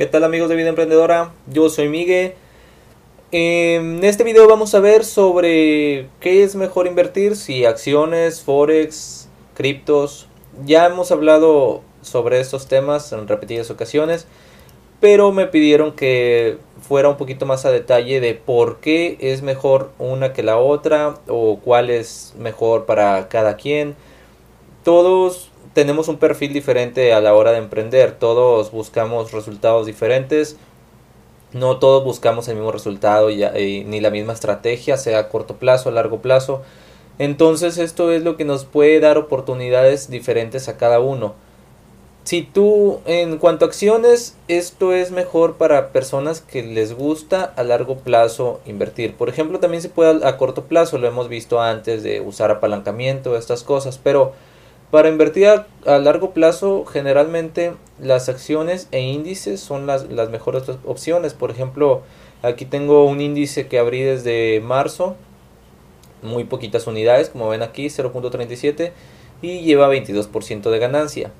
¿Qué tal amigos de Vida Emprendedora? Yo soy Miguel. En este video vamos a ver sobre qué es mejor invertir, si acciones, forex, criptos. Ya hemos hablado sobre estos temas en repetidas ocasiones, pero me pidieron que fuera un poquito más a detalle de por qué es mejor una que la otra o cuál es mejor para cada quien. Todos tenemos un perfil diferente a la hora de emprender. Todos buscamos resultados diferentes. No todos buscamos el mismo resultado y, ni la misma estrategia, sea a corto plazo, a largo plazo. Entonces esto es lo que nos puede dar oportunidades diferentes a cada uno. Si tú, en cuanto a acciones, esto es mejor para personas que les gusta a largo plazo invertir. Por ejemplo, también se puede a corto plazo, lo hemos visto antes de usar apalancamiento, estas cosas, pero para invertir a, largo plazo, generalmente las acciones e índices son las, mejores opciones. Por ejemplo, aquí tengo un índice que abrí desde marzo, muy poquitas unidades, como ven aquí, 0.37, y lleva 22% de ganancia.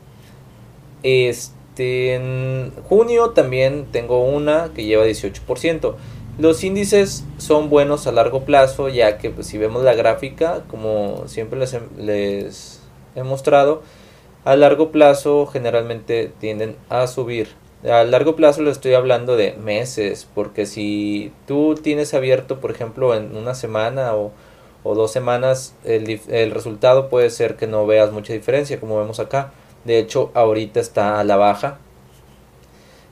Este, en junio también tengo una que lleva 18%. Los índices son buenos a largo plazo, ya que pues, si vemos la gráfica, como siempre les, les he mostrado, a largo plazo generalmente tienden a subir. A largo plazo le estoy hablando de meses, porque si tú tienes abierto, por ejemplo, en una semana o, dos semanas, el, resultado puede ser que no veas mucha diferencia, como vemos acá. De hecho, ahorita está a la baja.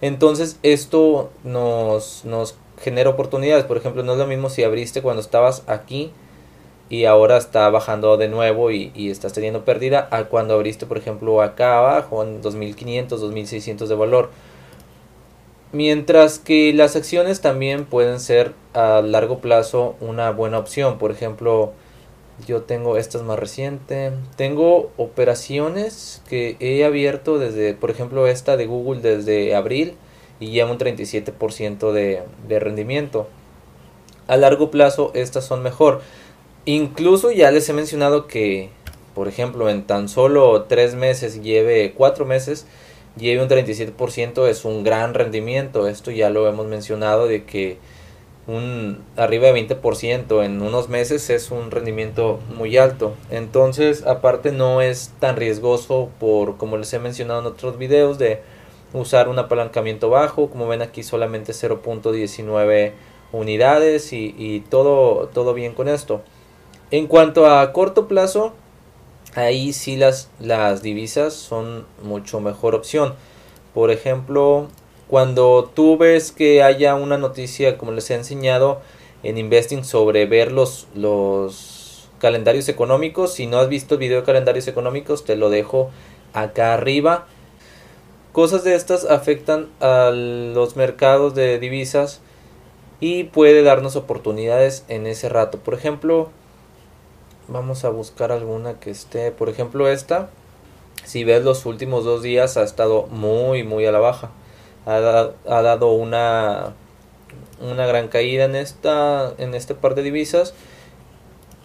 Entonces, esto nos, nos genera oportunidades. Por ejemplo, no es lo mismo si abriste cuando estabas aquí y ahora está bajando de nuevo y, estás teniendo pérdida a cuando abriste por ejemplo acá abajo en 2500 2600 de valor. Mientras que las acciones también pueden ser a largo plazo una buena opción. Por ejemplo yo tengo esta es más reciente. Tengo operaciones que he abierto desde por ejemplo esta de Google desde abril y lleva un 37% de, de rendimiento. A largo plazo estas son mejor Incluso ya les he mencionado que, por ejemplo, en tan solo tres meses lleve cuatro meses, lleve un 37%, es un gran rendimiento. Esto ya lo hemos mencionado de que un arriba de 20% en unos meses es un rendimiento muy alto. Entonces, aparte no es tan riesgoso por como les he mencionado en otros videos de usar un apalancamiento bajo, como ven aquí solamente 0.19 unidades y, todo todo bien con esto. En cuanto a corto plazo, ahí sí las, las divisas son mucho mejor opción. Por ejemplo, cuando tú ves que haya una noticia, como les he enseñado en Investing, sobre ver los, los calendarios económicos, si no has visto el video de calendarios económicos, te lo dejo acá arriba. Cosas de estas afectan a los mercados de divisas y puede darnos oportunidades en ese rato. Por ejemplo, Vamos a buscar alguna que esté, por ejemplo esta. Si ves los últimos dos días ha estado muy muy a la baja. Ha, dado una una gran caída en esta en este par de divisas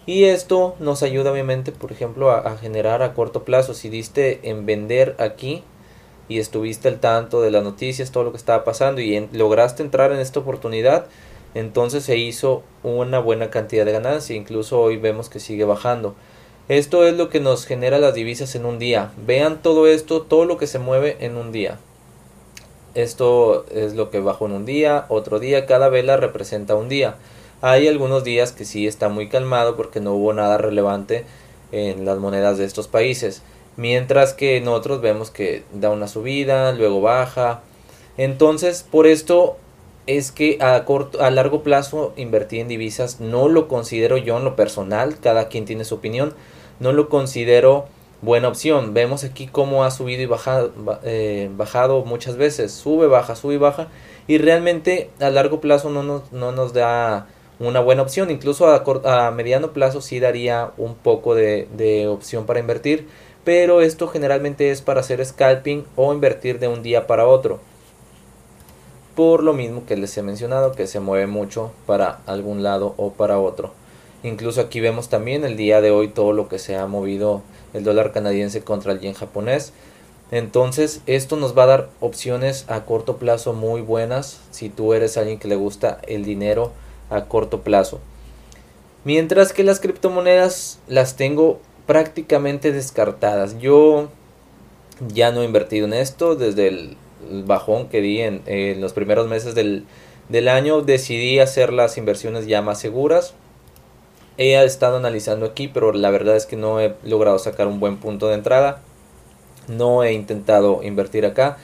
y esto nos ayuda obviamente por ejemplo a, generar a corto plazo si diste en vender aquí y estuviste al tanto de las noticias todo lo que estaba pasando y lograste entrar en esta oportunidad entonces se hizo una buena cantidad de ganancia, incluso hoy vemos que sigue bajando. Esto es lo que nos genera las divisas en un día. Vean todo esto, todo lo que se mueve en un día. Esto es lo que bajó en un día, otro día, cada vela representa un día. Hay algunos días que sí está muy calmado porque no hubo nada relevante en las monedas de estos países. Mientras que en otros vemos que da una subida, luego baja. Entonces, por esto es que a corto a largo plazo invertir en divisas. No lo considero yo en lo personal, cada quien tiene su opinión, no lo considero buena opción. Vemos aquí cómo ha subido y bajado, eh, bajado muchas veces, sube, baja, sube y baja, y realmente a largo plazo no nos, no nos da una buena opción, incluso a, a mediano plazo sí daría un poco de, de opción para invertir, pero esto generalmente es para hacer scalping o invertir de un día para otro por lo mismo que les he mencionado que se mueve mucho para algún lado o para otro. Incluso aquí vemos también el día de hoy todo lo que se ha movido el dólar canadiense contra el yen japonés. Entonces esto nos va a dar opciones a corto plazo muy buenas si tú eres alguien que le gusta el dinero a corto plazo. Mientras que las criptomonedas las tengo prácticamente descartadas. Yo ya no he invertido en esto desde el bajón que di en, los primeros meses del, del año. Decidí hacer las inversiones ya más seguras. He estado analizando aquí, pero la verdad es que no he logrado sacar un buen punto de entrada. No he intentado invertir acá,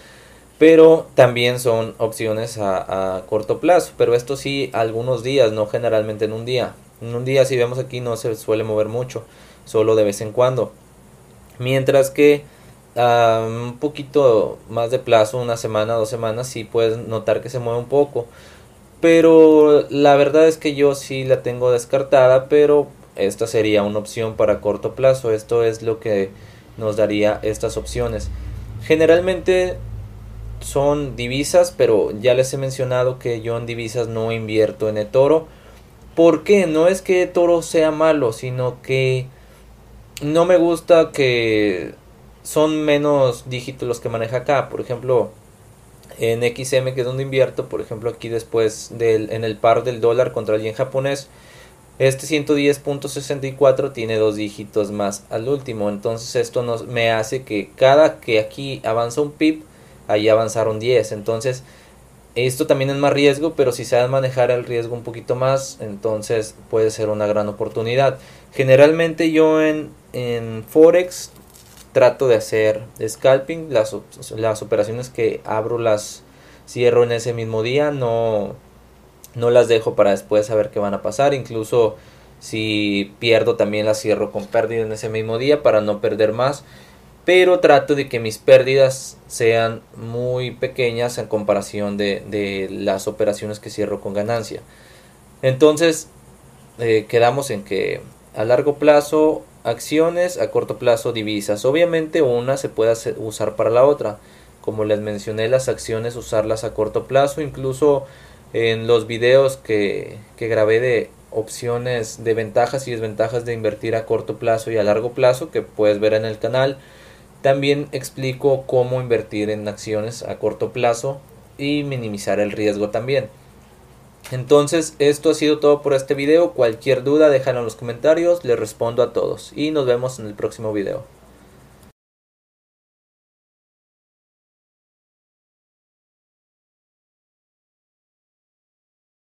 pero también son opciones a, a, corto plazo. Pero esto sí, algunos días, no generalmente en un día. En un día, si vemos aquí, no se suele mover mucho, solo de vez en cuando. Mientras que a un poquito más de plazo, una semana, dos semanas, sí puedes notar que se mueve un poco. Pero la verdad es que yo sí la tengo descartada, pero esta sería una opción para corto plazo. Esto es lo que nos daría estas opciones. Generalmente son divisas, pero ya les he mencionado que yo en divisas no invierto en eToro. ¿Por qué? No es que eToro sea malo, sino que no me gusta que son menos dígitos los que maneja acá. Por ejemplo, en XM, que es donde invierto, por ejemplo, aquí después del, en el par del dólar contra el yen japonés, este 110.64 tiene dos dígitos más al último. Entonces esto nos, me hace que cada que aquí avanza un pip, ahí avanzaron 10. Entonces esto también es más riesgo, pero si saben manejar el riesgo un poquito más, entonces puede ser una gran oportunidad. Generalmente yo en, en Forex trato de hacer scalping, las, las operaciones que abro las cierro en ese mismo día, no no las dejo para después saber qué van a pasar. Incluso si pierdo también las cierro con pérdida en ese mismo día para no perder más. Pero trato de que mis pérdidas sean muy pequeñas en comparación de, las operaciones que cierro con ganancia. Entonces eh, quedamos en que a largo plazo acciones, a corto plazo divisas. Obviamente una se puede usar para la otra. Como les mencioné, las acciones usarlas a corto plazo, incluso en los videos que, que grabé de opciones de ventajas y desventajas de invertir a corto plazo y a largo plazo que puedes ver en el canal. También explico cómo invertir en acciones a corto plazo y minimizar el riesgo también. Entonces esto ha sido todo por este video. Cualquier duda déjalo en los comentarios, les respondo a todos y nos vemos en el próximo video.